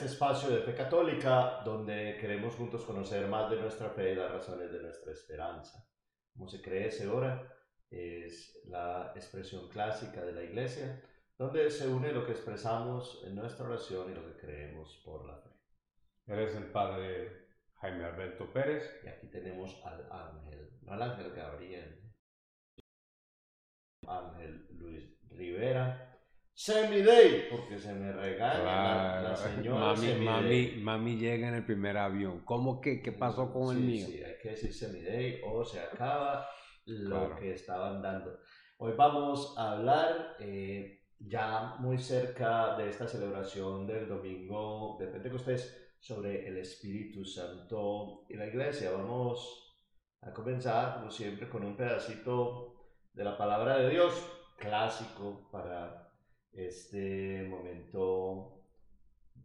Este espacio de fe católica donde queremos juntos conocer más de nuestra fe y las razones de nuestra esperanza. Como se cree, se ora es la expresión clásica de la iglesia donde se une lo que expresamos en nuestra oración y lo que creemos por la fe. Eres el padre Jaime Alberto Pérez. Y aquí tenemos al ángel, no al ángel Gabriel, ángel Luis Rivera Semidey, porque se me regaña la, señora mami, mami, mami, llega en el primer avión. ¿Cómo que qué pasó con el mío? Sí, hay que decir Semidey o se acaba lo que estaban dando. Hoy vamos a hablar eh, ya muy cerca de esta celebración del domingo de Pentecostés sobre el Espíritu Santo y la iglesia. Vamos a comenzar, como siempre, con un pedacito de la palabra de Dios, clásico para este momento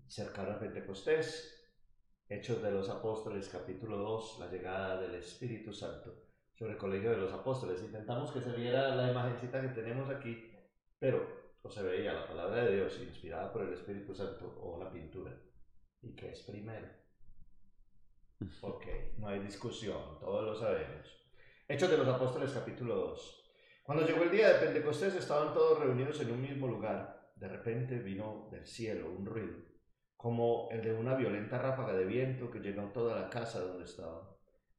cercano a Pentecostés, Hechos de los Apóstoles, capítulo 2, la llegada del Espíritu Santo sobre el Colegio de los Apóstoles. Intentamos que se viera la imagencita que tenemos aquí, pero no se veía la palabra de Dios inspirada por el Espíritu Santo o una pintura. ¿Y qué es primero? Ok, no hay discusión, todos lo sabemos. Hechos de los Apóstoles, capítulo 2. Cuando llegó el día de Pentecostés estaban todos reunidos en un mismo lugar. De repente vino del cielo un ruido, como el de una violenta ráfaga de viento que llenó toda la casa donde estaban.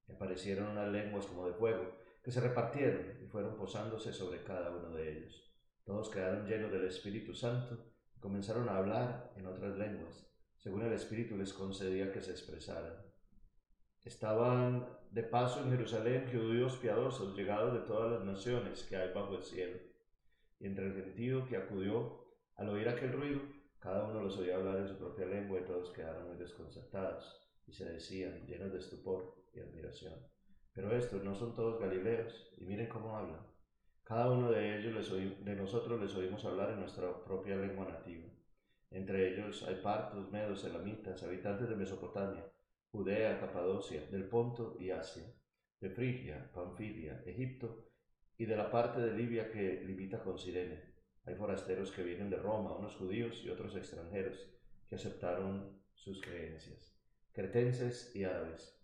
Y aparecieron unas lenguas como de fuego, que se repartieron y fueron posándose sobre cada uno de ellos. Todos quedaron llenos del Espíritu Santo y comenzaron a hablar en otras lenguas, según el Espíritu les concedía que se expresaran. Estaban de paso en Jerusalén judíos piadosos, llegados de todas las naciones que hay bajo el cielo. Y entre el gentío que acudió, al oír aquel ruido, cada uno los oía hablar en su propia lengua y todos quedaron muy desconcertados y se decían, llenos de estupor y admiración. Pero estos no son todos galileos, y miren cómo hablan. Cada uno de ellos les de nosotros les oímos hablar en nuestra propia lengua nativa. Entre ellos hay partos, medos, elamitas, habitantes de Mesopotamia, Judea, Capadocia, del Ponto y Asia, de Frigia, Panfilia, Egipto y de la parte de Libia que limita con Sirene. Hay forasteros que vienen de Roma, unos judíos y otros extranjeros que aceptaron sus creencias, cretenses y árabes.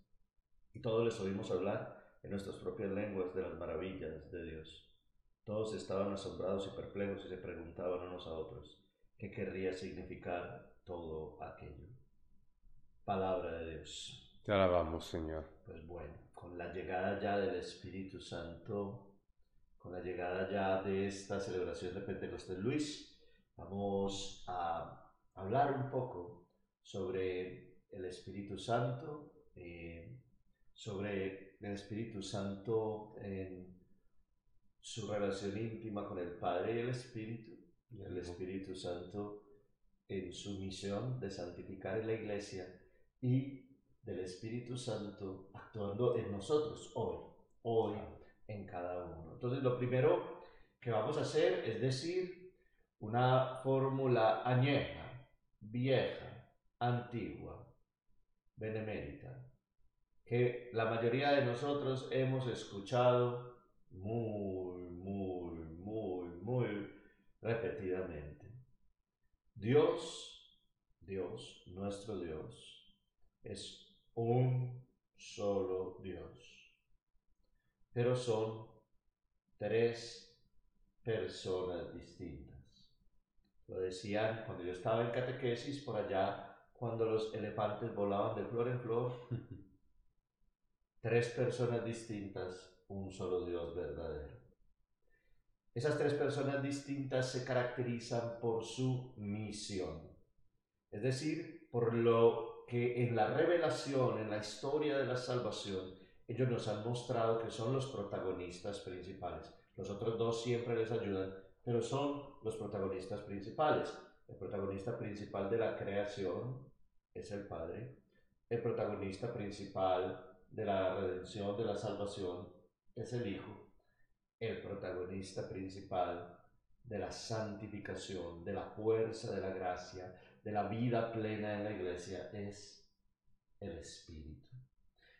Y todos les oímos hablar en nuestras propias lenguas de las maravillas de Dios. Todos estaban asombrados y perplejos y se preguntaban unos a otros qué querría significar todo aquello palabra de Dios. Te alabamos, Señor. Pues bueno, con la llegada ya del Espíritu Santo, con la llegada ya de esta celebración de Pentecostés Luis, vamos a hablar un poco sobre el Espíritu Santo, eh, sobre el Espíritu Santo en su relación íntima con el Padre y el Espíritu, y el Espíritu Santo en su misión de santificar en la iglesia y del Espíritu Santo actuando en nosotros hoy, hoy en cada uno. Entonces lo primero que vamos a hacer es decir una fórmula añeja, vieja, antigua, benemérita, que la mayoría de nosotros hemos escuchado muy, muy, muy, muy repetidamente. Dios, Dios, nuestro Dios, es un solo Dios. Pero son tres personas distintas. Lo decían cuando yo estaba en catequesis por allá, cuando los elefantes volaban de flor en flor. tres personas distintas, un solo Dios verdadero. Esas tres personas distintas se caracterizan por su misión, es decir, por lo que en la revelación, en la historia de la salvación, ellos nos han mostrado que son los protagonistas principales. Los otros dos siempre les ayudan, pero son los protagonistas principales. El protagonista principal de la creación es el Padre. El protagonista principal de la redención, de la salvación, es el Hijo. El protagonista principal de la santificación, de la fuerza de la gracia, de la vida plena en la iglesia es el Espíritu.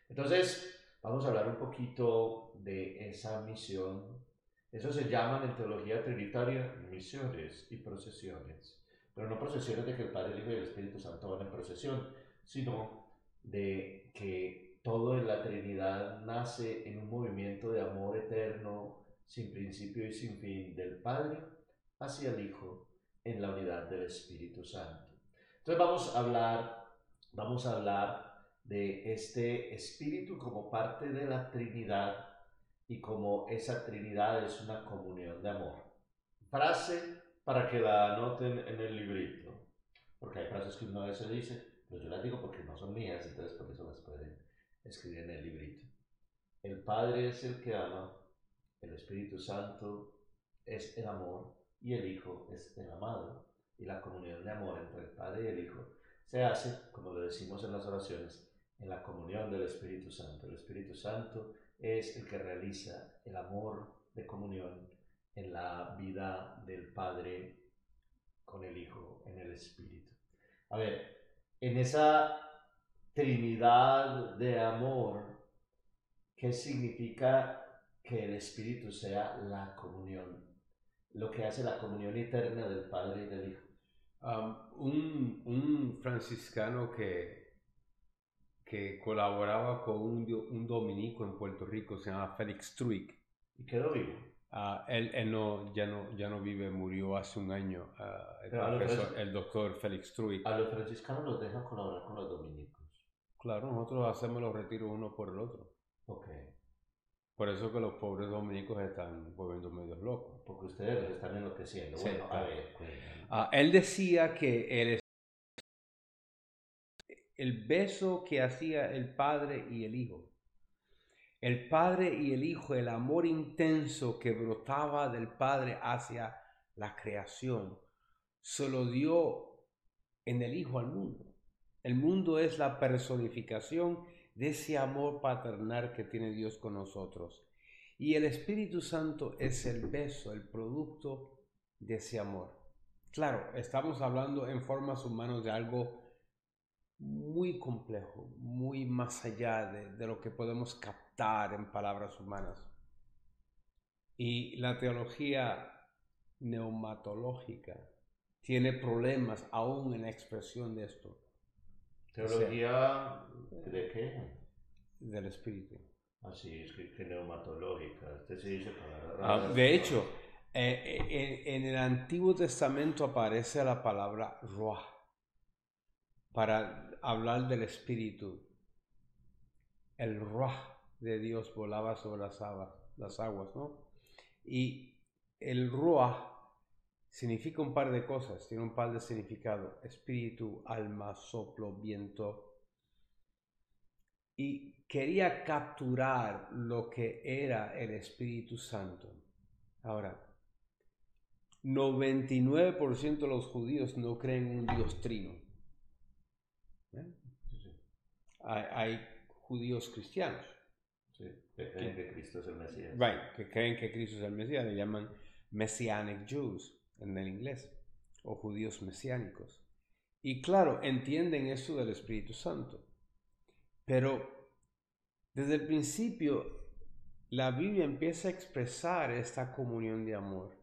Entonces, vamos a hablar un poquito de esa misión. Eso se llaman en teología trinitaria misiones y procesiones. pero no procesiones de que el Padre, el Hijo y el Espíritu Santo van en procesión, sino de que todo en la Trinidad nace en un movimiento de amor eterno, sin principio y sin fin, del Padre hacia el Hijo en la unidad del Espíritu Santo. Entonces vamos a hablar, vamos a hablar de este Espíritu como parte de la Trinidad y como esa Trinidad es una comunión de amor. Frase para que la anoten en el librito, porque hay frases que uno a veces dice, pero yo las digo porque no son mías, entonces por eso las pueden escribir en el librito. El Padre es el que ama, el Espíritu Santo es el amor y el Hijo es el amado. Y la comunión de amor entre el Padre y el Hijo se hace, como lo decimos en las oraciones, en la comunión del Espíritu Santo. El Espíritu Santo es el que realiza el amor de comunión en la vida del Padre con el Hijo, en el Espíritu. A ver, en esa Trinidad de amor, ¿qué significa que el Espíritu sea la comunión? Lo que hace la comunión eterna del Padre y del Hijo. Um, un, un franciscano que que colaboraba con un, un, dominico en Puerto Rico, se llama Félix Truick. ¿Y quedó vivo? Uh, él, él no, ya, no, ya no vive, murió hace un año. Uh, el, profesor, el, doctor Félix Truick. A los franciscanos los dejan colaborar con los dominicos. Claro, nosotros hacemos los retiros uno por el otro. Ok. Por eso que los pobres dominicos están volviendo medios locos. Porque ustedes los están enloqueciendo. Sí, bueno, a ver. Uh, él decía que el el beso que hacía el Padre y el Hijo. El Padre y el Hijo, el amor intenso que brotaba del Padre hacia la creación, se lo dio en el Hijo al mundo. El mundo es la personificación de ese amor paternal que tiene Dios con nosotros. Y el Espíritu Santo es el beso, el producto de ese amor. Claro, estamos hablando en formas humanas de algo muy complejo, muy más allá de, lo que podemos captar en palabras humanas. Y la teología neumatológica tiene problemas aún en la expresión de esto. ¿Teología de qué? Del espíritu. Así es que, neumatológica. Este dice ah, de hecho, eh, eh, en, el Antiguo Testamento aparece la palabra ruah para hablar del Espíritu. El Ruah de Dios volaba sobre las aguas, las aguas ¿no? Y el Ruah significa un par de cosas, tiene un par de significado, espíritu, alma, soplo, viento. Y quería capturar lo que era el Espíritu Santo. Ahora, 99% de los judíos no creen en un Dios trino. hay, judíos cristianos. que creen que, Cristo es el Mesías. que creen que Cristo es el Mesías, le llaman Messianic Jews en el inglés, o judíos mesiánicos. Y claro, entienden eso del Espíritu Santo. Pero desde el principio, la Biblia empieza a expresar esta comunión de amor.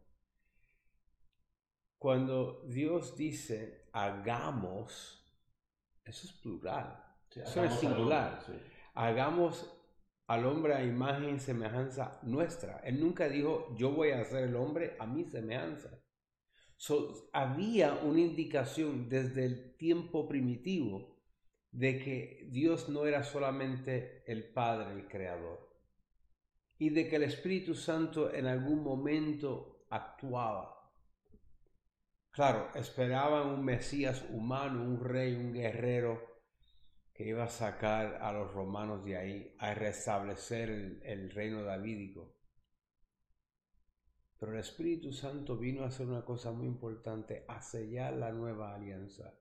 Cuando Dios dice, hagamos, eso es plural. Eso es singular. Hagamos al hombre a imagen y semejanza nuestra. Él nunca dijo, yo voy a hacer el hombre a mi semejanza. había una indicación desde el tiempo primitivo de que Dios no era solamente el Padre, el Creador, y de que el Espíritu Santo en algún momento actuaba. Claro, esperaban un Mesías humano, un rey, un guerrero, que iba a sacar a los romanos de ahí, a restablecer el, reino davídico. Pero el Espíritu Santo vino a hacer una cosa muy importante, a sellar la nueva alianza.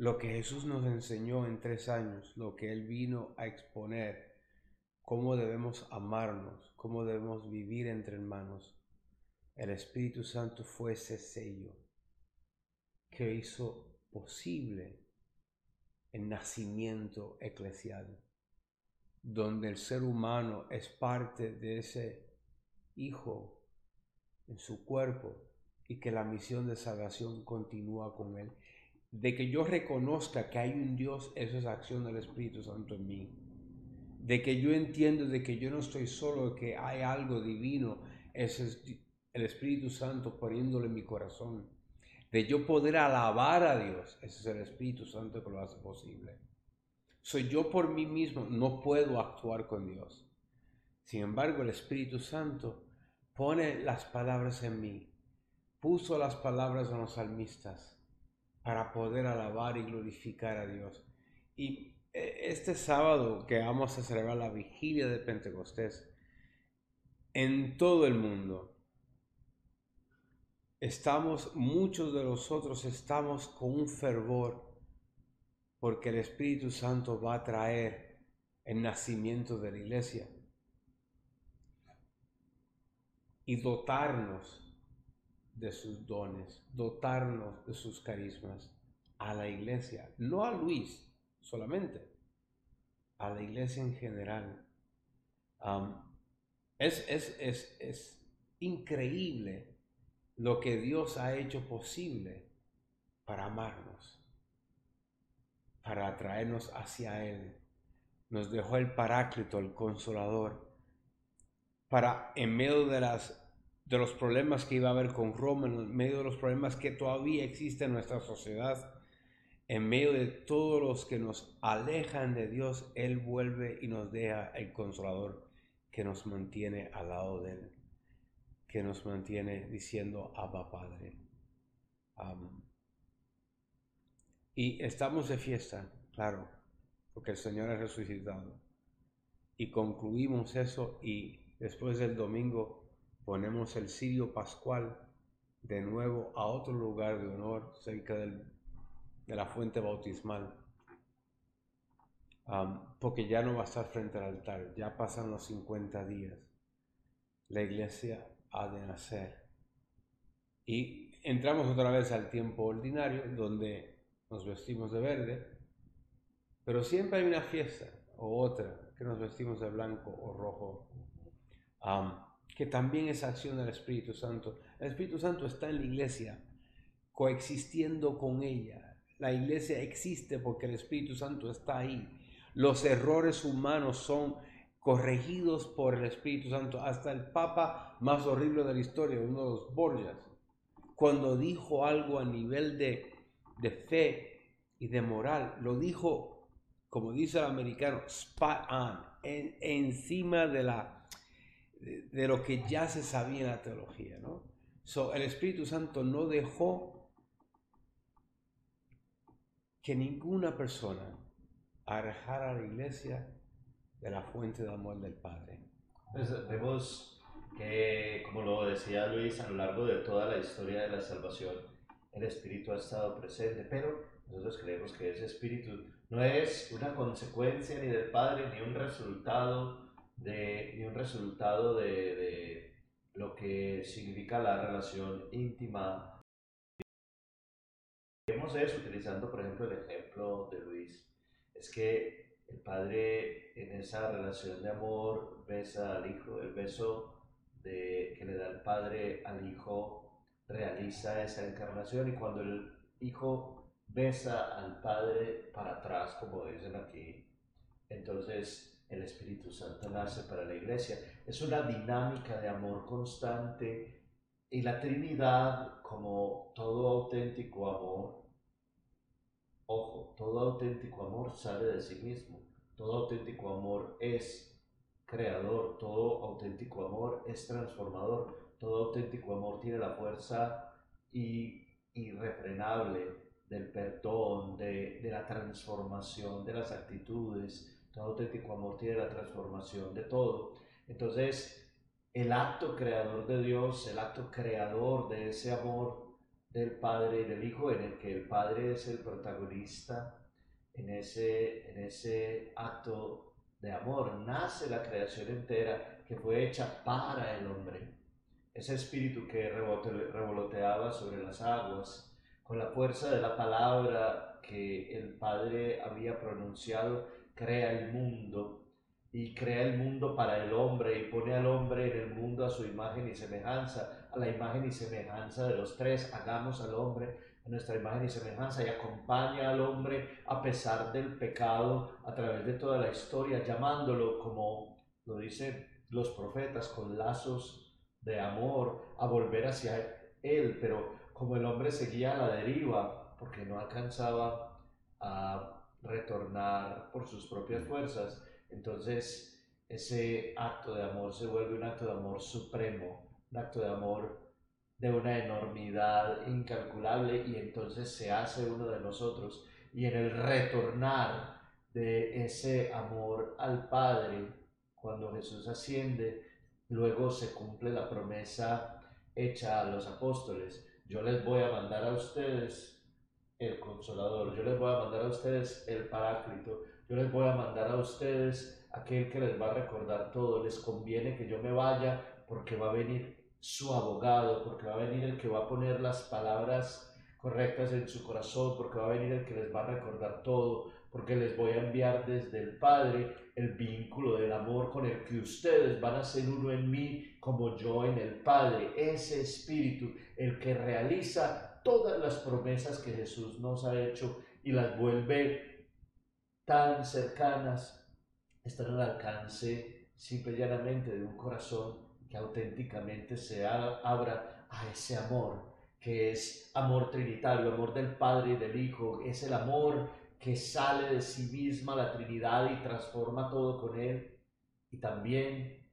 Lo que Jesús nos enseñó en tres años, lo que Él vino a exponer, cómo debemos amarnos, cómo debemos vivir entre hermanos. El Espíritu Santo fue ese sello que hizo posible el nacimiento eclesial, donde el ser humano es parte de ese hijo en su cuerpo y que la misión de salvación continúa con Él. De que yo reconozca que hay un Dios, eso es acción del Espíritu Santo en mí. De que yo entiendo de que yo no estoy solo, que hay algo divino, eso es el Espíritu Santo poniéndolo en mi corazón. De yo poder alabar a Dios, ese es el Espíritu Santo que lo hace posible. Soy yo por mí mismo, no puedo actuar con Dios. Sin embargo, el Espíritu Santo pone las palabras en mí puso las palabras en los salmistas para poder alabar y glorificar a Dios. Y eh, este sábado que vamos a celebrar la vigilia de Pentecostés, en todo el mundo, estamos, muchos de nosotros estamos con un fervor porque el Espíritu Santo va a traer el nacimiento de la iglesia y dotarnos de sus dones, dotarnos de sus carismas a la iglesia, no a Luis solamente, a la iglesia en general. es, es, es, es increíble lo que Dios ha hecho posible para amarnos, para atraernos hacia Él. Nos dejó el Paráclito, el Consolador, para en medio de las de los problemas que iba a haber con Roma, en medio de los problemas que todavía existen en nuestra sociedad, en medio de todos los que nos alejan de Dios, Él vuelve y nos deja el consolador que nos mantiene al lado de Él, que nos mantiene diciendo Abba Padre. y estamos de fiesta, claro, porque el Señor ha resucitado. Y concluimos eso y después del domingo ponemos el sirio pascual de nuevo a otro lugar de honor cerca de la fuente bautismal. porque ya no va a estar frente al altar, ya pasan los 50 días. La iglesia ha de nacer. Y entramos otra vez al tiempo ordinario, donde nos vestimos de verde, pero siempre hay una fiesta o otra que nos vestimos de blanco o rojo que también es acción del Espíritu Santo. El Espíritu Santo está en la iglesia, coexistiendo con ella. La iglesia existe porque el Espíritu Santo está ahí. Los errores humanos son corregidos por el Espíritu Santo. Hasta el Papa más horrible de la historia, uno de los Borgias, cuando dijo algo a nivel de, de fe y de moral, lo dijo, como dice el americano, spot on, encima de la de, lo que ya se sabía en la teología, ¿no? So, el Espíritu Santo no dejó que ninguna persona alejara a la iglesia de la fuente de amor del Padre. Pues vemos que, como lo decía Luis, a lo largo de toda la historia de la salvación, el Espíritu ha estado presente, pero nosotros creemos que ese Espíritu no es una consecuencia ni del Padre ni un resultado resultado de, de lo que significa la relación íntima. Vemos eso utilizando, por ejemplo, el ejemplo de Luis. Es que el padre en esa relación de amor besa al hijo, el beso de, que le da el padre al hijo realiza esa encarnación y cuando el hijo besa al padre para atrás, como dicen aquí, entonces el Espíritu Santo nace para la iglesia. Es una dinámica de amor constante y la Trinidad como todo auténtico amor, ojo, todo auténtico amor sale de sí mismo, todo auténtico amor es creador, todo auténtico amor es transformador, todo auténtico amor tiene la fuerza irrefrenable del perdón, de, de la transformación de las actitudes, todo auténtico amor tiene la transformación de todo. Entonces, el acto creador de Dios, el acto creador de ese amor del Padre y del Hijo, en el que el Padre es el protagonista, en ese, en ese acto de amor nace la creación entera que fue hecha para el hombre. Ese espíritu que revoloteaba sobre las aguas, con la fuerza de la palabra que el Padre había pronunciado, crea el mundo y crea el mundo para el hombre y pone al hombre en el mundo a su imagen y semejanza a la imagen y semejanza de los tres, hagamos al hombre a nuestra imagen y semejanza y acompaña al hombre a pesar del pecado a través de toda la historia, llamándolo como lo dicen los profetas, con lazos de amor, a volver hacia él, pero como el hombre seguía a la deriva, porque no alcanzaba a retornar por sus propias fuerzas, entonces ese acto de amor se vuelve un acto de amor supremo, un acto de amor de una enormidad incalculable y entonces se hace uno de nosotros. Y en el retornar de ese amor al Padre, cuando Jesús asciende, luego se cumple la promesa hecha a los apóstoles. Yo les voy a mandar a ustedes el consolador, yo les voy a mandar a ustedes el paráclito, yo les voy a mandar a ustedes aquel que les va a recordar todo. Les conviene que yo me vaya porque va a venir su abogado, porque va a venir el que va a poner las palabras correctas en su corazón, porque va a venir el que les va a recordar todo, porque les voy a enviar desde el Padre el vínculo del amor con el que ustedes van a ser uno en mí como yo en el Padre, ese espíritu, el que realiza todas las promesas que Jesús nos ha hecho y las vuelve tan cercanas, están al alcance simple y llanamente de un corazón que auténticamente se abra a ese amor, que es amor trinitario, amor del Padre y del Hijo, es el amor que sale de sí misma la Trinidad y transforma todo con Él, y también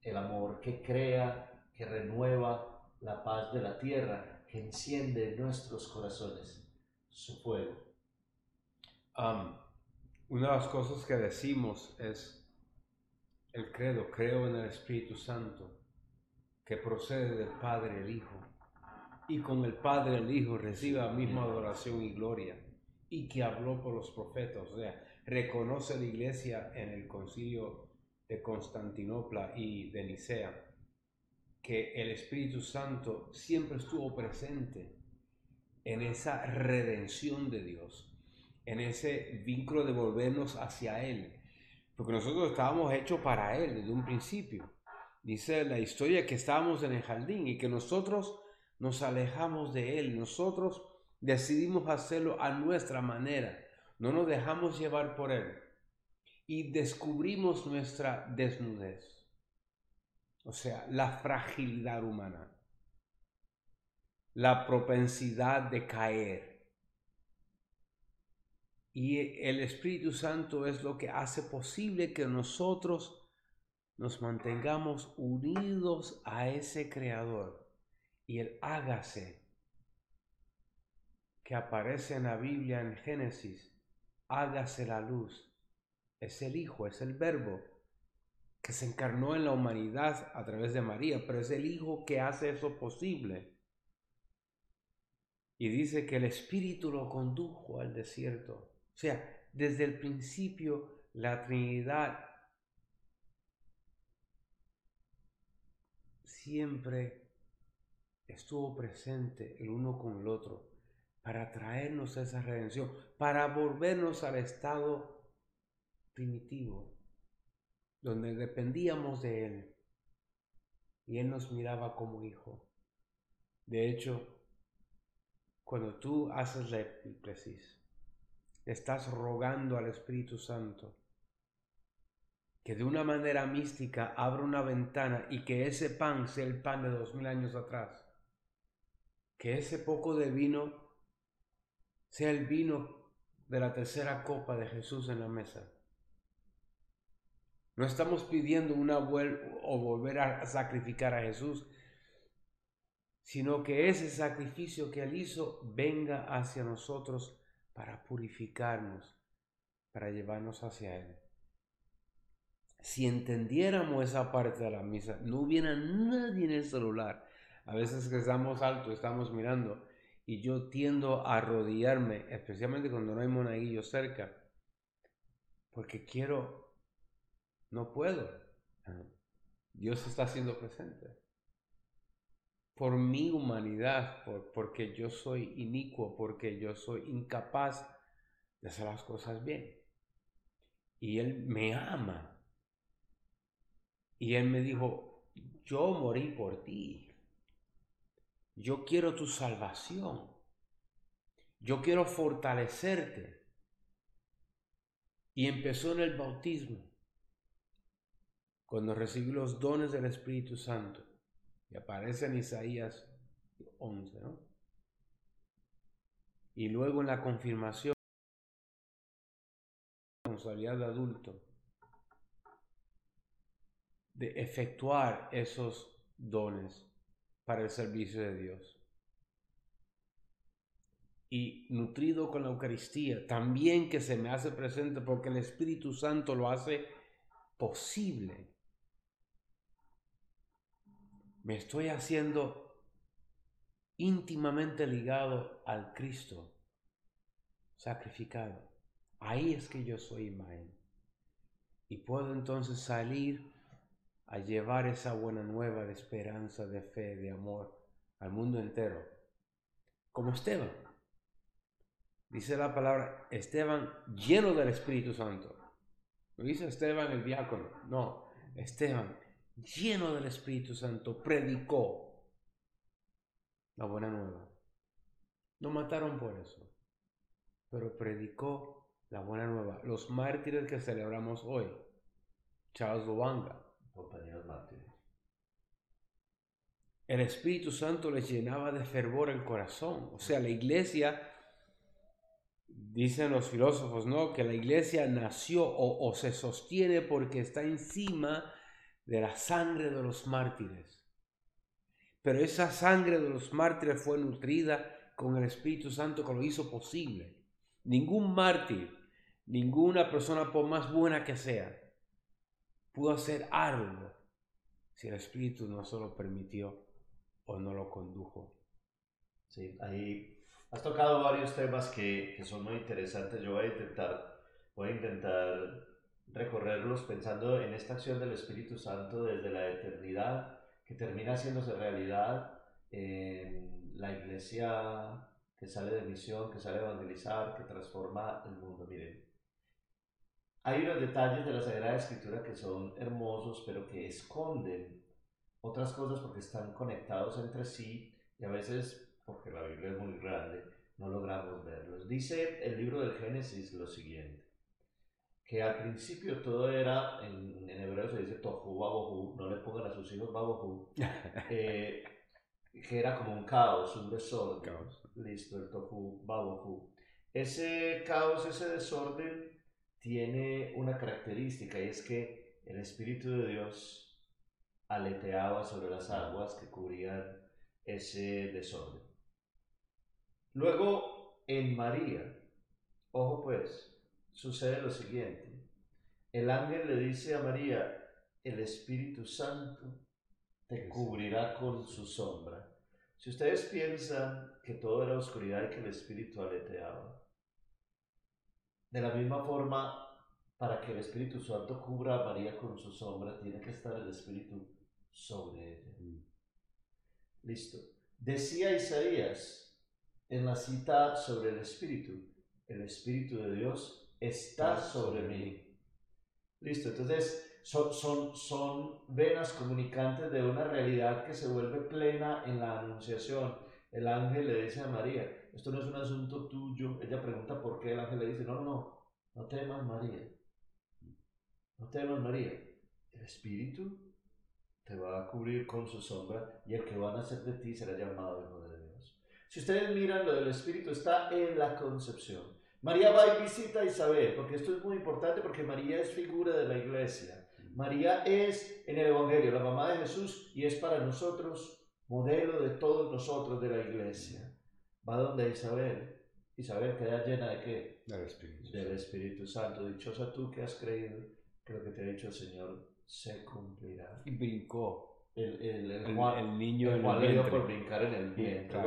el amor que crea, que renueva la paz de la tierra, enciende en nuestros corazones su fuego. una de las cosas que decimos es el credo, creo en el Espíritu Santo, que procede del Padre el Hijo, y con el Padre el Hijo reciba misma adoración y gloria, y que habló por los profetas, o sea, reconoce la iglesia en el concilio de Constantinopla y de Nicea, que el Espíritu Santo siempre estuvo presente en esa redención de Dios, en ese vínculo de volvernos hacia Él, porque nosotros estábamos hechos para Él desde un principio. Dice la historia que estábamos en el jardín y que nosotros nos alejamos de Él, nosotros decidimos hacerlo a nuestra manera, no nos dejamos llevar por Él. Y descubrimos nuestra desnudez, o sea, la fragilidad humana, la propensidad de caer y el Espíritu Santo es lo que hace posible que nosotros nos mantengamos unidos a ese Creador. Y el hágase que aparece en la Biblia en Génesis, hágase la luz. Es el Hijo, es el Verbo que se encarnó en la humanidad a través de María, pero es el Hijo que hace eso posible. Y dice que el Espíritu lo condujo al desierto o sea, desde el principio la Trinidad siempre estuvo presente el uno con el otro para traernos esa redención, para volvernos al estado primitivo, donde dependíamos de Él y Él nos miraba como hijo. De hecho, cuando tú haces la epíclesis, estás rogando al Espíritu Santo que de una manera mística abra una ventana y que ese pan sea el pan de dos mil años atrás. Que ese poco de vino sea el vino de la tercera copa de Jesús en la mesa. No estamos pidiendo una vuelta o volver a sacrificar a Jesús, sino que ese sacrificio que Él hizo venga hacia nosotros para purificarnos, para llevarnos hacia Él. Si entendiéramos esa parte de la misa, no hubiera nadie en el celular. A veces que estamos alto, estamos mirando, y yo tiendo a arrodillarme, especialmente cuando no hay monaguillo cerca, porque quiero, no puedo. Dios está siendo presente por mi humanidad, por, porque yo soy inicuo, porque yo soy incapaz de hacer las cosas bien. Y Él me ama. Y Él me dijo, yo morí por ti. Yo quiero tu salvación. Yo quiero fortalecerte. Y empezó en el bautismo, cuando recibí los dones del Espíritu Santo. Y aparece en Isaías 11, ¿no? Y luego en la confirmación, responsabilidad de adulto, de efectuar esos dones para el servicio de Dios. Y nutrido con la Eucaristía, también que se me hace presente porque el Espíritu Santo lo hace posible. Me estoy haciendo íntimamente ligado al Cristo sacrificado. Ahí es que yo soy imagen. Y puedo entonces salir a llevar esa buena nueva de esperanza, de fe, de amor al mundo entero. Como Esteban. Dice la palabra Esteban lleno del Espíritu Santo. No dice Esteban el diácono. No, Esteban lleno del Espíritu Santo predicó la buena nueva. No mataron por eso, pero predicó la buena nueva. Los mártires que celebramos hoy. Charles Lubanga, compañeros mártires. El Espíritu Santo les llenaba de fervor el corazón. O sea, la iglesia, dicen los filósofos, ¿no? Que la iglesia nació o, o se sostiene porque está encima de la sangre de los mártires. Pero esa sangre de los mártires fue nutrida con el Espíritu Santo que lo hizo posible. Ningún mártir, ninguna persona por más buena que sea, pudo hacer algo si el Espíritu no se lo permitió o no lo condujo. Sí, ahí has tocado varios temas que, que son muy interesantes. Yo voy a intentar, voy a intentar recorrerlos pensando en esta acción del Espíritu Santo desde la eternidad que termina haciéndose realidad en la iglesia que sale de misión, que sale a evangelizar, que transforma el mundo. Miren, hay unos detalles de la Sagrada Escritura que son hermosos, pero que esconden otras cosas porque están conectados entre sí y a veces, porque la Biblia es muy grande, no logramos verlos. Dice el libro del Génesis lo siguiente, que al principio todo era, en, hebreo se dice tohu babohu, no le pongan a sus hijos babohu, eh, que era como un caos, un desorden. Listo, el tohu babohu. Ese caos, ese desorden tiene una característica y es que el Espíritu de Dios aleteaba sobre las aguas que cubrían ese desorden. Luego, en María, ojo pues, sucede lo siguiente. El ángel le dice a María, el Espíritu Santo te cubrirá con su sombra. Si ustedes piensan que todo era oscuridad y que el Espíritu aleteaba, de la misma forma, para que el Espíritu Santo cubra a María con su sombra, tiene que estar el Espíritu sobre ella. Mm. Listo. Decía Isaías en la cita sobre el Espíritu, el Espíritu de Dios está sobre mí. Listo, entonces son, son, son venas comunicantes de una realidad que se vuelve plena en la anunciación. El ángel le dice a María, esto no es un asunto tuyo. Ella pregunta por qué. El ángel le dice, no, no, no, temas María. No temas María. El Espíritu te va a cubrir con su sombra y el que va a nacer de ti será llamado Hijo de Dios. Si ustedes miran lo del Espíritu está en la concepción. María va y visita a Isabel, porque esto es muy importante porque María es figura de la iglesia. María es en el Evangelio la mamá de Jesús y es para nosotros modelo de todos nosotros de la iglesia. Va donde Isabel Isabel queda llena de qué? Del Espíritu. Del Espíritu Santo. Dichosa tú que has creído que lo que te ha dicho el Señor se cumplirá. Y brincó. El, el, el, el, niño el cual le dio por brincar en el vientre.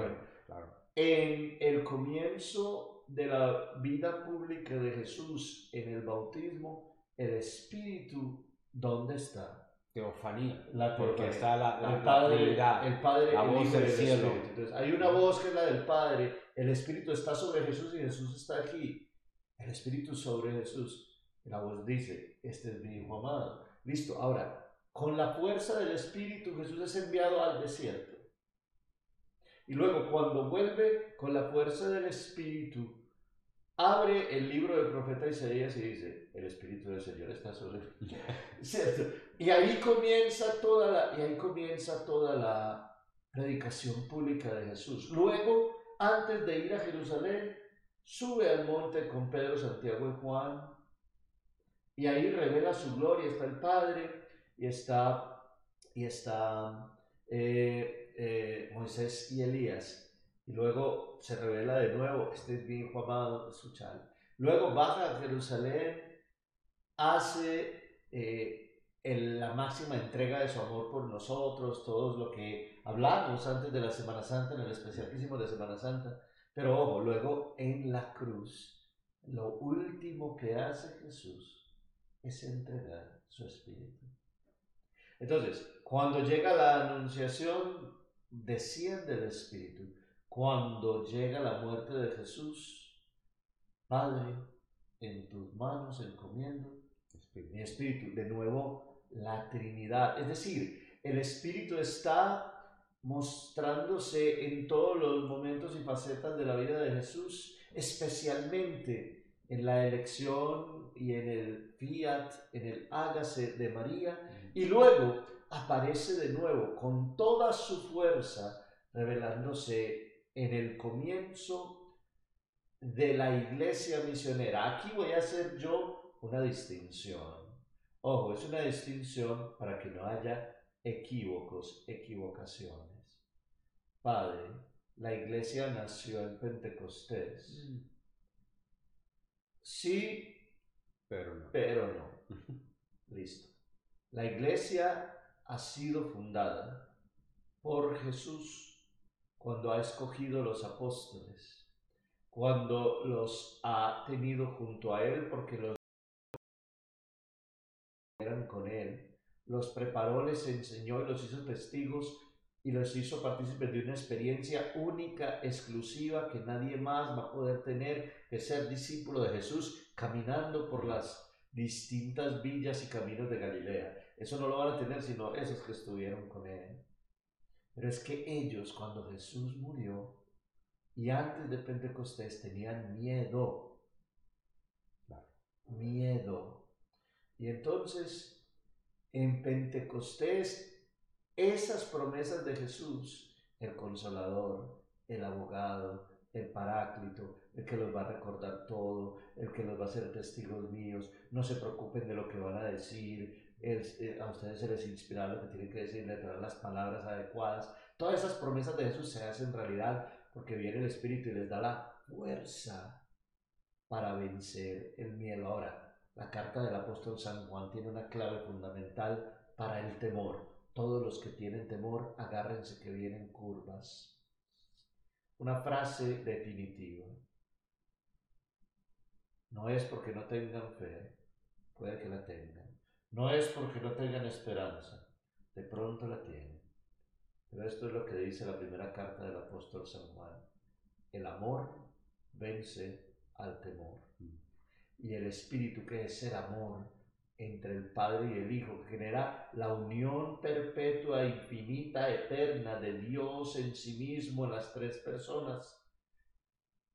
claro. En el comienzo de la vida pública de Jesús, en el bautismo, el Espíritu, ¿dónde está? teofanía, la porque está la, el Padre, el Padre, la voz del cielo. Entonces, hay una voz que es la del Padre, el Espíritu está sobre Jesús y Jesús está aquí. El Espíritu sobre Jesús. la voz dice, este es mi Hijo amado. Listo, ahora, con la fuerza del Espíritu Jesús es enviado al desierto. Y luego cuando vuelve con la fuerza del Espíritu, abre el libro del profeta Isaías y dice, el Espíritu del Señor está sobre mí. ¿Cierto? Y ahí comienza toda la, y ahí comienza toda la predicación pública de Jesús. Luego, antes de ir a Jerusalén, sube al monte con Pedro, Santiago y Juan, y ahí revela su gloria, está el Padre, y está, y está eh, eh, Moisés y Elías. Y luego se revela de nuevo, este es mi hijo amado, escuchar. Luego baja a Jerusalén, hace eh, la máxima entrega de su amor por nosotros, todo lo que hablamos antes de la Semana Santa, en el especial que hicimos de Semana Santa. Pero ojo, luego en la cruz, lo último que hace Jesús es entregar su espíritu. Entonces, cuando llega la anunciación, desciende el espíritu cuando llega la muerte de Jesús, Padre, en tus manos encomiendo mi espíritu. De nuevo, la Trinidad. Es decir, el Espíritu está mostrándose en todos los momentos y facetas de la vida de Jesús, especialmente en la elección y en el fiat, en el hágase de María, y luego aparece de nuevo con toda su fuerza, revelándose en el comienzo de la iglesia misionera. Aquí voy a hacer yo una distinción. Ojo, es una distinción para que no haya equívocos, equivocaciones. Padre, la iglesia nació en Pentecostés. Mm. Sí, pero no. Pero no. Listo. La iglesia ha sido fundada por Jesús cuando ha escogido los apóstoles, cuando los ha tenido junto a Él porque los eran con Él, los preparó, les enseñó y los hizo testigos y los hizo partícipes de una experiencia única, exclusiva, que nadie más va a poder tener que ser discípulo de Jesús caminando por las distintas villas y caminos de Galilea. Eso no lo van a tener sino esos que estuvieron con Él. Pero es que ellos cuando Jesús murió y antes de Pentecostés tenían miedo. Miedo. Y entonces en Pentecostés esas promesas de Jesús, el consolador, el abogado, el paráclito, el que los va a recordar todo, el que los va a hacer testigos míos, no se preocupen de lo que van a decir, eh, a ustedes se les inspira lo que tienen que decir, le las palabras adecuadas. Todas esas promesas de Jesús se hacen realidad porque viene el Espíritu y les da la fuerza para vencer el miedo. Ahora, la carta del apóstol San Juan tiene una clave fundamental para el temor. Todos los que tienen temor, agárrense que vienen curvas. Una frase definitiva. No es porque no tengan fe, puede que la tengan no es porque no tengan esperanza, de pronto la tienen. Pero esto es lo que dice la primera carta del apóstol San Juan. El amor vence al temor. Y el espíritu que es el amor entre el Padre y el Hijo, genera la unión perpetua, infinita, eterna de Dios en sí mismo en las tres personas.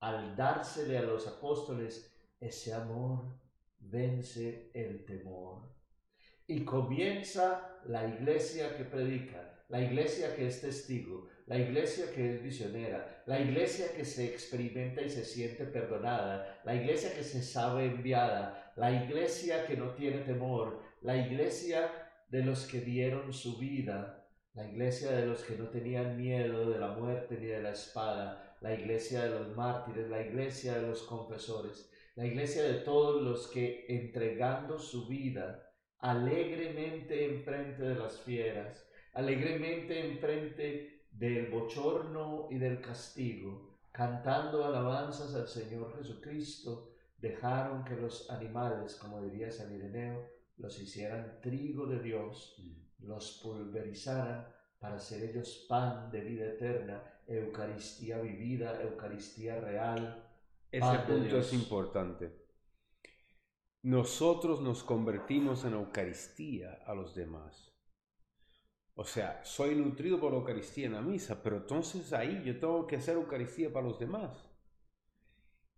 Al dársele a los apóstoles, ese amor vence el temor y comienza la iglesia que predica, la iglesia que es testigo, la iglesia que es visionera, la iglesia que se experimenta y se siente perdonada, la iglesia que se sabe enviada, la iglesia que no tiene temor, la iglesia de los que dieron su vida, la iglesia de los que no tenían miedo de la muerte ni de la espada, la iglesia de los mártires, la iglesia de los confesores, la iglesia de todos los que entregando su vida, alegremente enfrente de las fieras, alegremente enfrente del bochorno y del castigo, cantando alabanzas al Señor Jesucristo, dejaron que los animales, como diría San Ireneo, los hicieran trigo de Dios, mm. los pulverizaran para ser ellos pan de vida eterna, Eucaristía vivida, Eucaristía real. Ese punto es importante nosotros nos convertimos en Eucaristía a los demás. O sea, soy nutrido por la Eucaristía en la misa, pero entonces ahí yo tengo que hacer Eucaristía para los demás.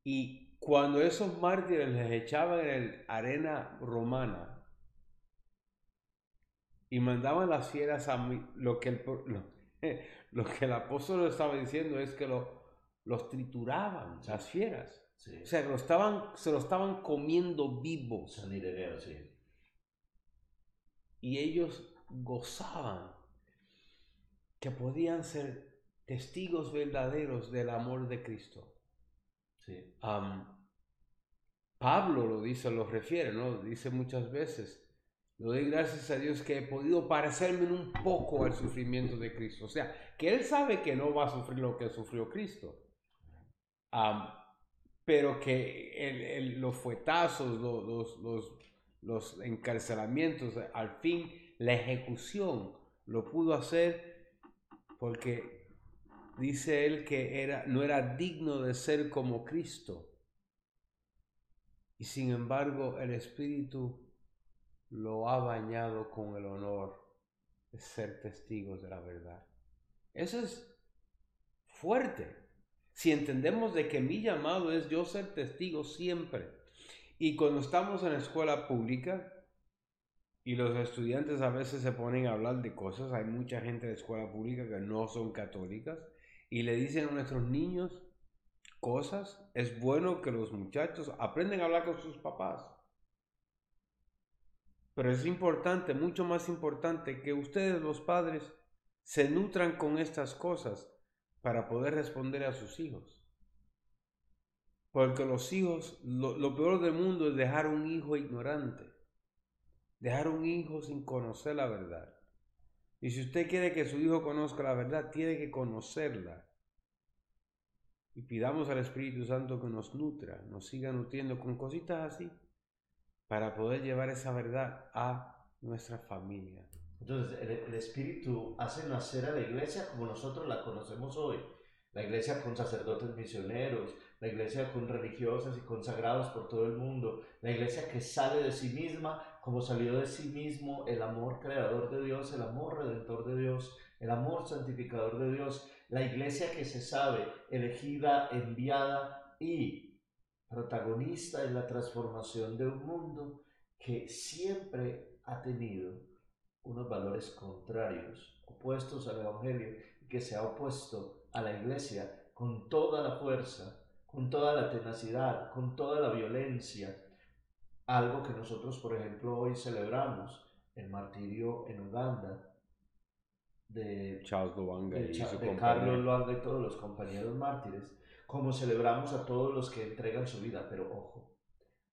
Y cuando esos mártires les echaban en la arena romana y mandaban las fieras a mí, lo que el, lo, que el apóstol estaba diciendo es que lo, los trituraban, las fieras. O sea, lo estaban, se lo estaban comiendo vivo. sí. Y ellos gozaban que podían ser testigos verdaderos del amor de Cristo. Sí. Pablo lo dice, lo refiere, ¿no? Dice muchas veces, le doy gracias a Dios que he podido parecerme un poco al sufrimiento de Cristo. O sea, que él sabe que no va a sufrir lo que sufrió Cristo. Pero que los fuetazos, los, los, encarcelamientos, al fin la ejecución lo pudo hacer porque dice él que era, no era digno de ser como Cristo. Y sin embargo el Espíritu lo ha bañado con el honor de ser testigos de la verdad. Eso es fuerte. Si entendemos de que mi llamado es yo ser testigo siempre. Y cuando estamos en la escuela pública, y los estudiantes a veces se ponen a hablar de cosas. Hay mucha gente de escuela pública que no son católicas y le dicen a nuestros niños cosas. Es bueno que los muchachos aprenden a hablar con sus papás. Pero es importante, mucho más importante, que ustedes los padres se nutran con estas cosas para poder responder a sus hijos. Porque los hijos, lo, peor del mundo es dejar un hijo ignorante dejar un hijo sin conocer la verdad. Y si usted quiere que su hijo conozca la verdad, tiene que conocerla. Y pidamos al Espíritu Santo que nos nutra, nos siga nutriendo con cositas así, para poder llevar esa verdad a nuestra familia. Entonces, el, Espíritu hace nacer a la iglesia como nosotros la conocemos hoy. La iglesia con sacerdotes misioneros, la iglesia con religiosas y consagrados por todo el mundo, la iglesia que sale de sí misma como salió de sí mismo el amor creador de Dios, el amor redentor de Dios, el amor santificador de Dios, la iglesia que se sabe elegida, enviada y protagonista en la transformación de un mundo que siempre ha tenido unos valores contrarios, opuestos al Evangelio, que se ha opuesto a la iglesia con toda la fuerza, con toda la tenacidad, con toda la violencia, algo que nosotros, por ejemplo, hoy celebramos, el martirio en Uganda de Charles Luanga y Carlos Luanga y todos los compañeros mártires, como celebramos a todos los que entregan su vida, pero ojo,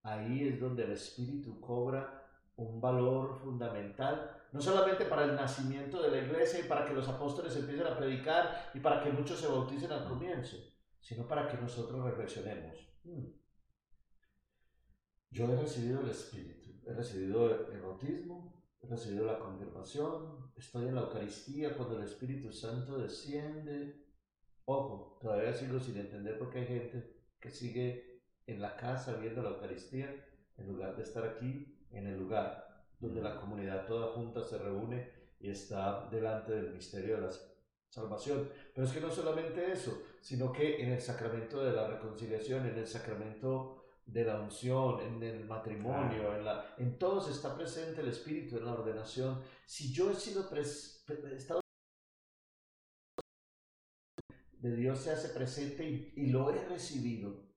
ahí es donde el espíritu cobra un valor fundamental, no solamente para el nacimiento de la iglesia y para que los apóstoles empiecen a predicar y para que muchos se bauticen al comienzo, sino para que nosotros reflexionemos. Hmm, yo he recibido el Espíritu, he recibido el bautismo, he recibido la confirmación, estoy en la Eucaristía cuando el Espíritu Santo desciende. Ojo, todavía sigo sin entender por qué hay gente que sigue en la casa viendo la Eucaristía en lugar de estar aquí, en el lugar donde la comunidad toda junta se reúne y está delante del misterio de la salvación. Pero es que no solamente eso, sino que en el sacramento de la reconciliación, en el sacramento de la unción, en el matrimonio, en, la, en todos está presente el Espíritu en la ordenación. Si yo he sido estado de Dios se hace presente y, y, lo he recibido,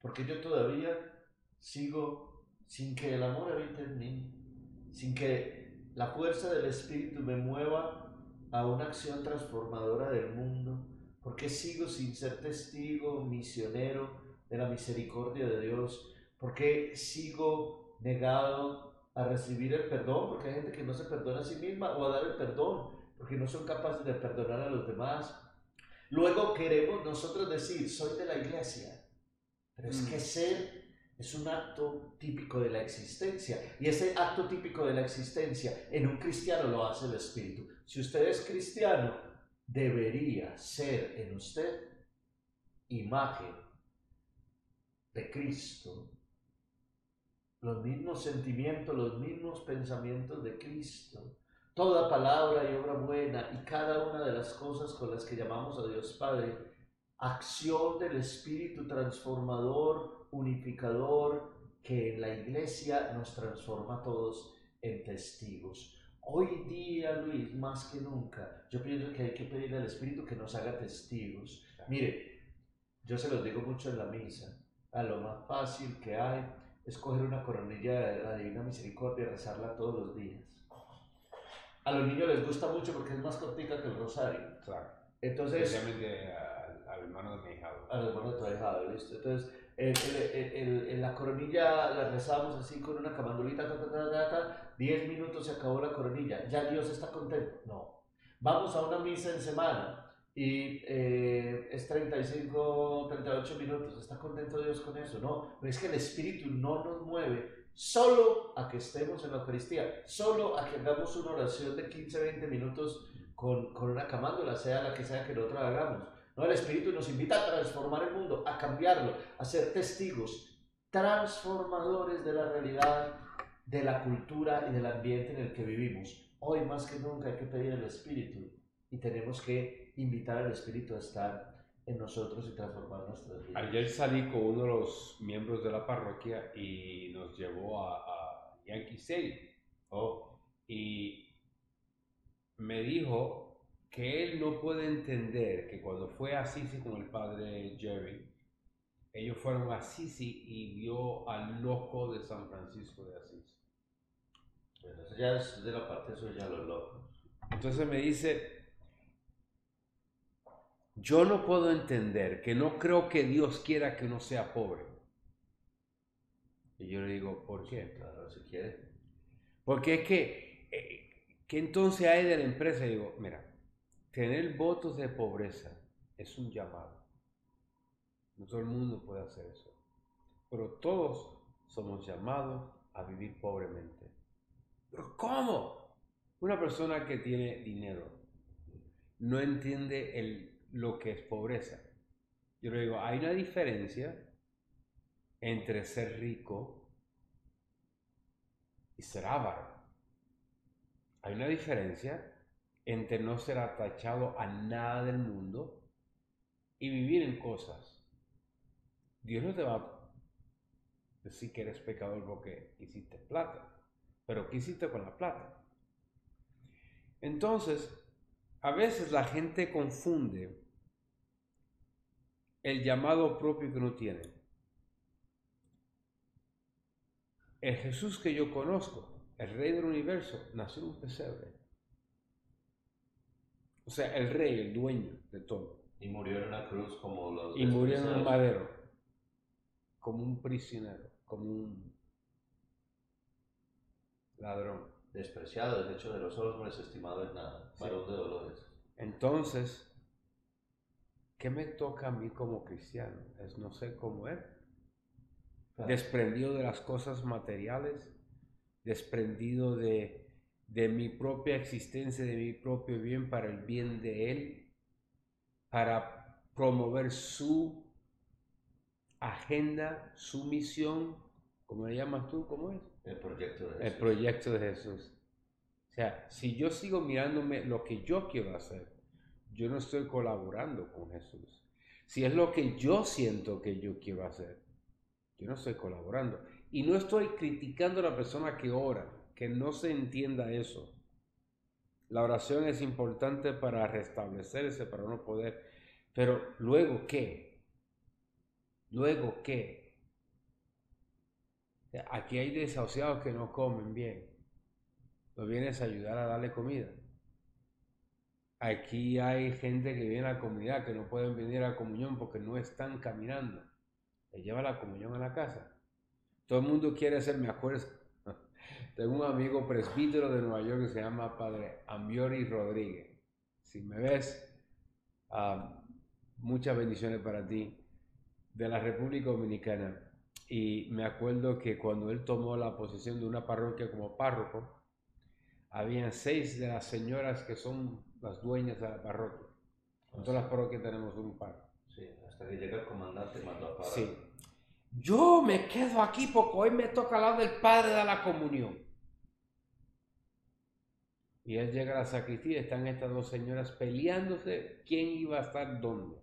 porque yo todavía sigo sin que el amor habite en mí, sin que la fuerza del Espíritu me mueva a una acción transformadora del mundo, porque sigo sin ser testigo, misionero, de la misericordia de Dios? ¿Por qué sigo negado a recibir el perdón? Porque hay gente que no se perdona a sí misma o a dar el perdón, porque no son capaces de perdonar a los demás. Luego queremos nosotros decir, soy de la iglesia, pero es que mm. ser es un acto típico de la existencia. Y ese acto típico de la existencia en un cristiano lo hace el Espíritu. Si usted es cristiano, debería ser en usted imagen de Cristo, los mismos sentimientos, los mismos pensamientos de Cristo, toda palabra y obra buena y cada una de las cosas con las que llamamos a Dios Padre, acción del Espíritu transformador, unificador, que en la iglesia nos transforma a todos en testigos. Hoy día, Luis, más que nunca, yo pienso que hay que pedirle al Espíritu que nos haga testigos. Mire, yo se los digo mucho en la misa, a lo más fácil que hay es coger una coronilla de la Divina Misericordia y rezarla todos los días. A los niños les gusta mucho porque es más cortica que el rosario. Claro. Entonces, Especialmente al, hermano de mi hijado. al hermano de tu ahijado, ¿listo? Entonces, el, el, el- la coronilla la rezamos así con una camandulita, ta, ta, ta, ta, ta, 10 minutos se acabó la coronilla, ya Dios está contento. No. Vamos a una misa en semana y eh, es 35, 38 minutos, ¿está contento Dios con eso? No, es que el Espíritu no nos mueve solo a que estemos en la Eucaristía, solo a que hagamos una oración de 15, 20 minutos con, con una camándula, sea la que sea que nosotros hagamos. No, el Espíritu nos invita a transformar el mundo, a cambiarlo, a ser testigos transformadores de la realidad, de la cultura y del ambiente en el que vivimos. Hoy más que nunca hay que pedir el Espíritu y tenemos que invitar al Espíritu a estar en nosotros y transformar nuestras vidas. Ayer salí con uno de los miembros de la parroquia y nos llevó a, a Yankee Stadium. Oh, Y me dijo que él no puede entender que cuando fue a Sisi con el padre Jerry, ellos fueron a Sisi y vio al loco de San Francisco de Asís. bueno, eso ya es de la parte suya los locos. Entonces me dice, yo no puedo entender que no creo que Dios quiera que uno sea pobre. Y yo le digo, ¿por qué? Claro, si quiere. Porque es que, eh, ¿qué entonces hay de la empresa? Y digo, mira, tener votos de pobreza es un llamado. No todo el mundo puede hacer eso. Pero todos somos llamados a vivir pobremente. ¿Pero cómo? Una persona que tiene dinero no entiende lo que es pobreza. Yo le digo, hay una diferencia entre ser rico y ser avaro. Hay una diferencia entre no ser atachado a nada del mundo y vivir en cosas. Dios no te va a decir que eres pecador porque hiciste plata, pero ¿qué hiciste con la plata? Entonces, a veces la gente confunde el llamado propio que uno tiene. El Jesús que yo conozco, el Rey del universo, nació en un pesebre. O sea, el Rey, el dueño de todo. Y murió en una cruz como los Y murió en un madero, como un prisionero, como un ladrón. Despreciado, deshecho de los hombres, estimado en nada, Sí. varón de dolores. Entonces, ¿qué me toca a mí como cristiano? Es no ser como Él. Claro. Desprendido de las cosas materiales, desprendido de, de mi propia existencia, de mi propio bien para el bien de Él, para promover su agenda, su misión, ¿cómo le llamas tú? ¿Cómo es? El proyecto de el Jesús. proyecto de Jesús. O sea, si yo sigo mirándome lo que yo quiero hacer, yo no estoy colaborando con Jesús. Si es lo que yo siento que yo quiero hacer, yo no estoy colaborando. Y no estoy criticando a la persona que ora, que no se entienda eso. La oración es importante para restablecerse, para no poder. Pero luego, ¿qué? Luego, ¿qué? Aquí hay desahuciados que no comen bien. No vienes a ayudar a darle comida. Aquí hay gente que viene a la comunidad que no pueden venir a la comunión porque no están caminando. Le lleva la comunión a la casa. Todo el mundo quiere ser, me acuerdo, tengo un amigo presbítero de Nueva York que se llama Padre Ambiori Rodríguez. Si me ves, ah, muchas bendiciones para ti, de la República Dominicana. Y me acuerdo que cuando él tomó la posesión de una parroquia como párroco, habían seis de las señoras que son las dueñas de la parroquia. En todas las parroquias tenemos un par. Sí, hasta que llega el comandante mandó a parar. Sí. Yo me quedo aquí porque hoy me toca lado del Padre de la comunión. Y él llega a la sacristía, están estas dos señoras peleándose quién iba a estar dónde.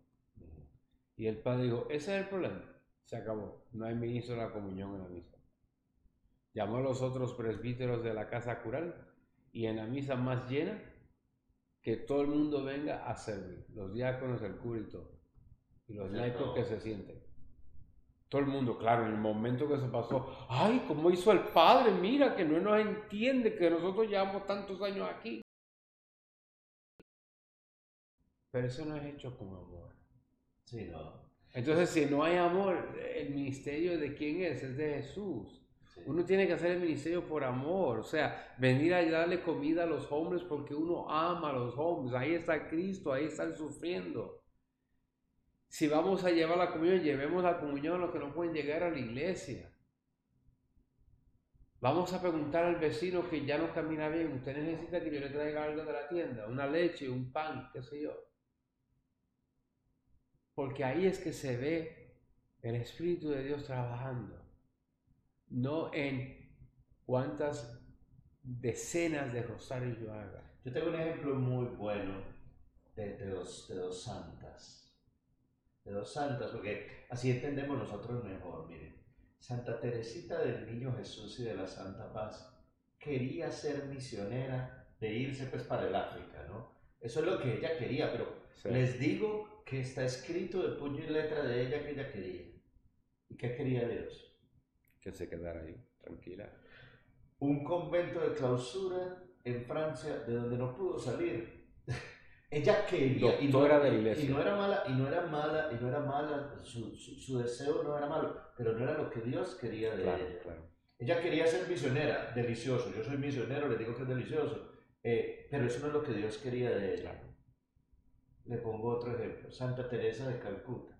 Y el padre dijo, ese es el problema. Se acabó. No hay ministro de la comunión en la misa. Llamó a los otros presbíteros de la casa cural y en la misa más llena, que todo el mundo venga a servir. Los diáconos, el cura y todo. Y los laicos que se sienten. Todo el mundo, claro, en el momento que se pasó, ay, ¿cómo hizo el Padre? Mira, que no nos entiende que nosotros llevamos tantos años aquí. Pero eso no es hecho con amor. Sí, no. Entonces, si no hay amor, el ministerio de quién es? Es de Jesús. Uno tiene que hacer el ministerio por amor, o sea, venir a darle comida a los hombres porque uno ama a los hombres. Ahí está Cristo, ahí están sufriendo. Si vamos a llevar la comunión, llevemos la comunión a los que no pueden llegar a la iglesia. Vamos a preguntar al vecino que ya no camina bien, usted necesita que yo le traiga algo de la tienda, una leche, un pan, qué sé yo. Porque ahí es que se ve el Espíritu de Dios trabajando. No en cuántas decenas de rosarios yo haga. Yo tengo un ejemplo muy bueno de, dos, de dos santas de dos santas, porque así entendemos nosotros mejor. Miren, Santa Teresita del Niño Jesús y de la Santa Paz quería ser misionera de irse pues para el África, ¿no? Eso es lo que ella quería, pero les digo que está escrito de puño y letra de ella que ella quería. ¿Y qué quería Dios? Que se quedara ahí, tranquila. Un convento de clausura en Francia de donde no pudo salir ella quería y no, era de iglesia. y no era mala y no era mala y no era mala su, su, deseo no era malo pero no era lo que Dios quería de ella. ella quería ser misionera delicioso yo soy misionero le digo que es delicioso eh, pero eso no es lo que Dios quería de ella. Le pongo otro ejemplo Santa Teresa de Calcuta.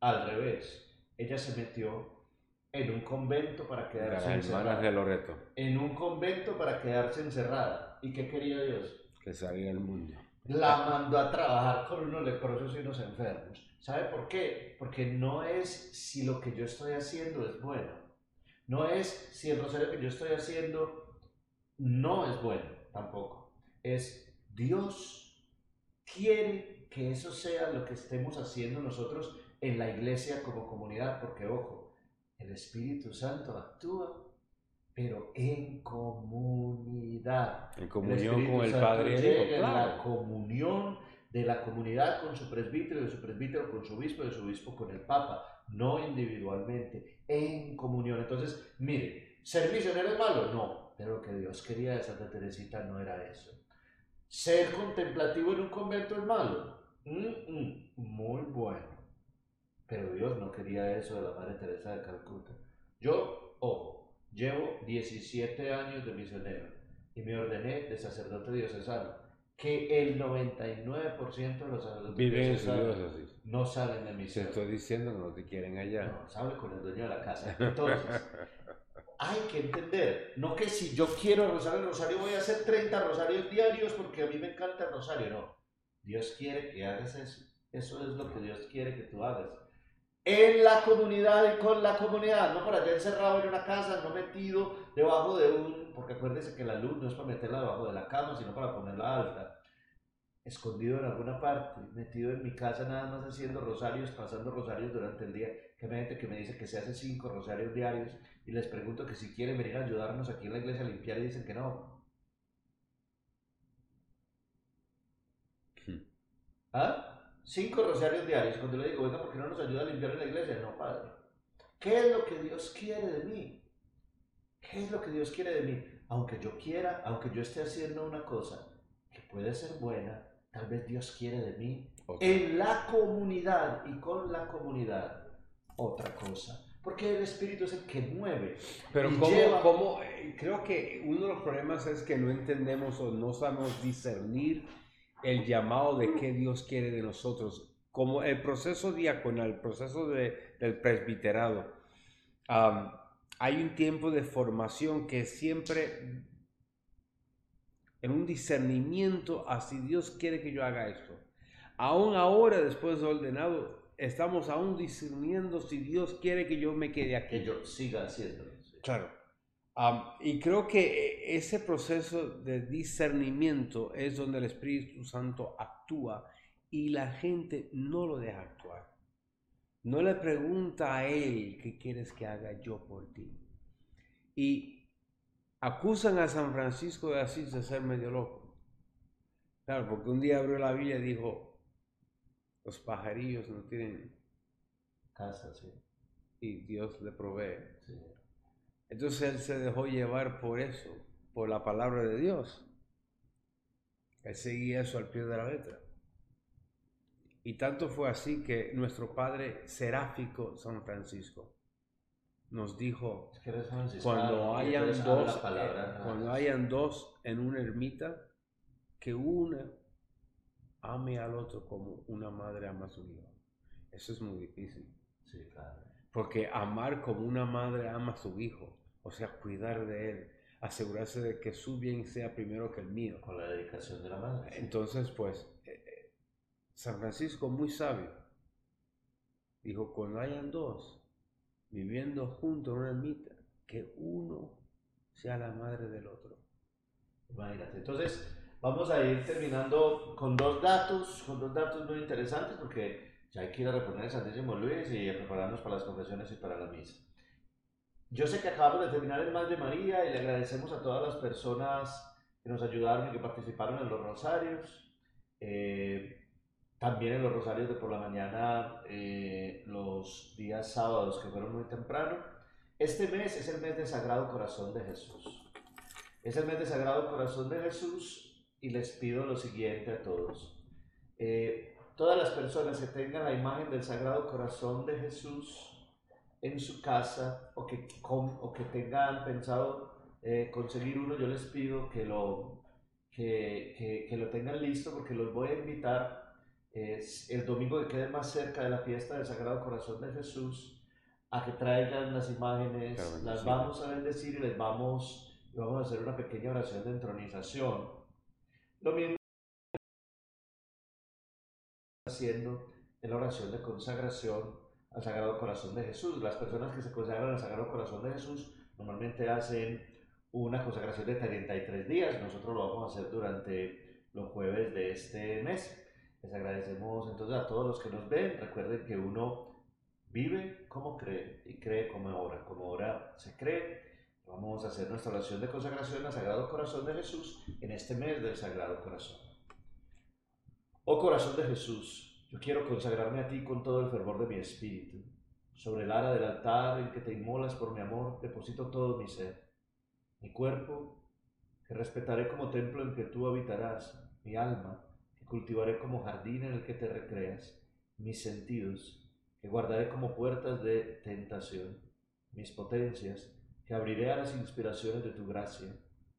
Al revés ella se metió en un convento para quedarse encerrada. de Loreto. En un convento para quedarse encerrada. Y qué quería Dios que saliera el mundo la mandó a trabajar con unos leprosos y unos enfermos. ¿Sabe por qué? Porque no es si lo que yo estoy haciendo es bueno. No es si el rosario que yo estoy haciendo no es bueno tampoco. Es Dios quiere que eso sea lo que estemos haciendo nosotros en la iglesia como comunidad, porque ojo, el Espíritu Santo actúa pero en comunidad. En comunión con el Padre. Llega en la comunión de la comunidad con su presbítero, de su presbítero con su obispo, de su obispo con el Papa, no individualmente, en comunión. Entonces, mire, ¿ser misionero es malo? No, pero lo que Dios quería de Santa Teresita no era eso. ¿Ser contemplativo en un convento es malo? muy bueno. Pero Dios no quería eso de la Madre Teresa de Calcuta. Yo, ojo, Llevo 17 años de misionero y me ordené de sacerdote diocesano. Que el 99% de los sacerdotes diocesanos no salen de misión. Te estoy diciendo que no te quieren allá. No, sabe con el dueño de la casa. Entonces, hay que entender, no que si yo quiero rosario rosario voy a hacer 30 rosarios diarios porque a mí me encanta el rosario, no. Dios quiere que hagas eso. Eso es lo que Dios quiere que tú hagas en la comunidad y con la comunidad, no por allá encerrado en una casa, no metido debajo de un, porque acuérdese que la luz no es para meterla debajo de la cama, sino para ponerla alta, escondido en alguna parte, metido en mi casa nada más haciendo rosarios, pasando rosarios durante el día, que hay gente que me dice que se hace cinco rosarios diarios y les pregunto que si quieren venir a ayudarnos aquí en la iglesia a limpiar y dicen que no. Hmm. ¿Ah? Cinco rosarios diarios, cuando le digo, venga, ¿por qué no nos ayuda a limpiar en la iglesia? No, Padre. ¿Qué es lo que Dios quiere de mí? ¿Qué es lo que Dios quiere de mí? Aunque yo quiera, aunque yo esté haciendo una cosa que puede ser buena, tal vez Dios quiere de mí en la comunidad y con la comunidad otra cosa. Porque el Espíritu es el que mueve. Pero como, ¿cómo? Eh, creo que uno de los problemas es que no entendemos o no sabemos discernir el llamado de qué Dios quiere de nosotros, como el proceso diaconal, el proceso de, del presbiterado. hay un tiempo de formación que siempre en un discernimiento a si Dios quiere que yo haga esto. Aún ahora, después de ordenado, estamos aún discerniendo si Dios quiere que yo me quede aquí. Que yo siga haciéndolo. Claro. Y creo que ese proceso de discernimiento es donde el Espíritu Santo actúa y la gente no lo deja actuar. No le pregunta a él qué quieres que haga yo por ti. Y acusan a San Francisco de Asís de ser medio loco. Claro, porque un día abrió la Biblia y dijo, los pajarillos no tienen casa, sí. Y Dios le provee. Entonces él se dejó llevar por eso, por la palabra de Dios. Él seguía eso al pie de la letra. Y tanto fue así que nuestro padre seráfico San Francisco nos dijo, cuando hayan, dos, eh, cuando hayan dos en una ermita, que una ame al otro como una madre ama a su hijo. Eso es muy difícil. Sí, claro. Porque amar como una madre ama a su hijo, o sea, cuidar de él, asegurarse de que su bien sea primero que el mío. Con la dedicación de la madre. Entonces, pues, eh, eh, San Francisco, muy sabio, dijo, cuando hayan dos viviendo juntos en una ermita, que uno sea la madre del otro. Imagínate. Entonces, vamos a ir terminando con dos datos, con dos datos muy interesantes, porque ya hay que ir a reponer el Santísimo Luis y a prepararnos para las confesiones y para la misa. Yo sé que acabamos de terminar el de María y le agradecemos a todas las personas que nos ayudaron y que participaron en los rosarios. Eh, también en los rosarios de por la mañana, eh, los días sábados que fueron muy temprano. Este mes es el mes de Sagrado Corazón de Jesús. Es el mes de Sagrado Corazón de Jesús y les pido lo siguiente a todos. Eh, todas las personas que tengan la imagen del Sagrado Corazón de Jesús en su casa o que, o que tengan pensado eh, conseguir uno, yo les pido que lo, que, que, lo tengan listo porque los voy a invitar el domingo que quede más cerca de la fiesta del Sagrado Corazón de Jesús a que traigan las imágenes, las vamos a bendecir y les vamos, vamos a hacer una pequeña oración de entronización. Lo mismo haciendo en la oración de consagración al Sagrado Corazón de Jesús. Las personas que se consagran al Sagrado Corazón de Jesús normalmente hacen una consagración de 33 días. Nosotros lo vamos a hacer durante los jueves de este mes. Les agradecemos entonces a todos los que nos ven. Recuerden que uno vive como cree y cree como ora. Como ora se cree. Vamos a hacer nuestra oración de consagración al Sagrado Corazón de Jesús en este mes del Sagrado Corazón. Oh corazón de Jesús, yo quiero consagrarme a ti con todo el fervor de mi espíritu. Sobre el ara del altar en que te inmolas por mi amor, deposito todo mi ser. Mi cuerpo, que respetaré como templo en que tú habitarás. Mi alma, que cultivaré como jardín en el que te recreas. Mis sentidos, que guardaré como puertas de tentación. Mis potencias, que abriré a las inspiraciones de tu gracia.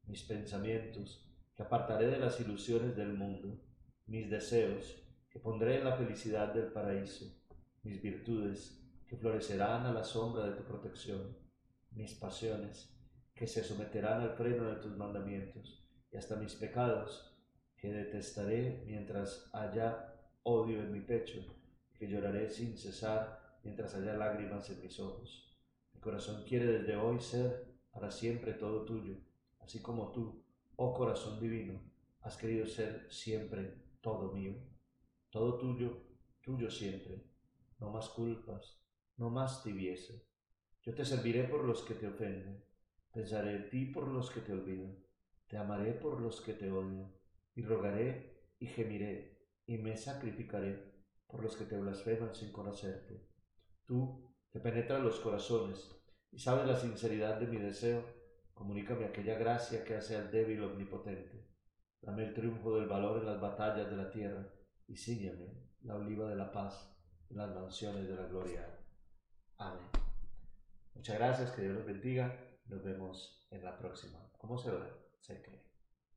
Mis pensamientos, que apartaré de las ilusiones del mundo mis deseos, que pondré en la felicidad del paraíso, mis virtudes, que florecerán a la sombra de tu protección, mis pasiones, que se someterán al freno de tus mandamientos, y hasta mis pecados, que detestaré mientras haya odio en mi pecho, que lloraré sin cesar mientras haya lágrimas en mis ojos. Mi corazón quiere desde hoy ser para siempre todo tuyo, así como tú, oh corazón divino, has querido ser siempre todo mío, todo tuyo, tuyo siempre, no más culpas, no más tibieza. Yo te serviré por los que te ofenden, pensaré en ti por los que te olvidan, te amaré por los que te odian, y rogaré y gemiré, y me sacrificaré por los que te blasfeman sin conocerte. Tú, que penetras los corazones y sabes la sinceridad de mi deseo, comunícame aquella gracia que hace al débil omnipotente Dame el triunfo del valor en las batallas de la tierra y sígueme la oliva de la paz en las mansiones de la gloria. Amén. Muchas gracias, que Dios los bendiga. Nos vemos en la próxima. ¿Cómo se ora? Se cree.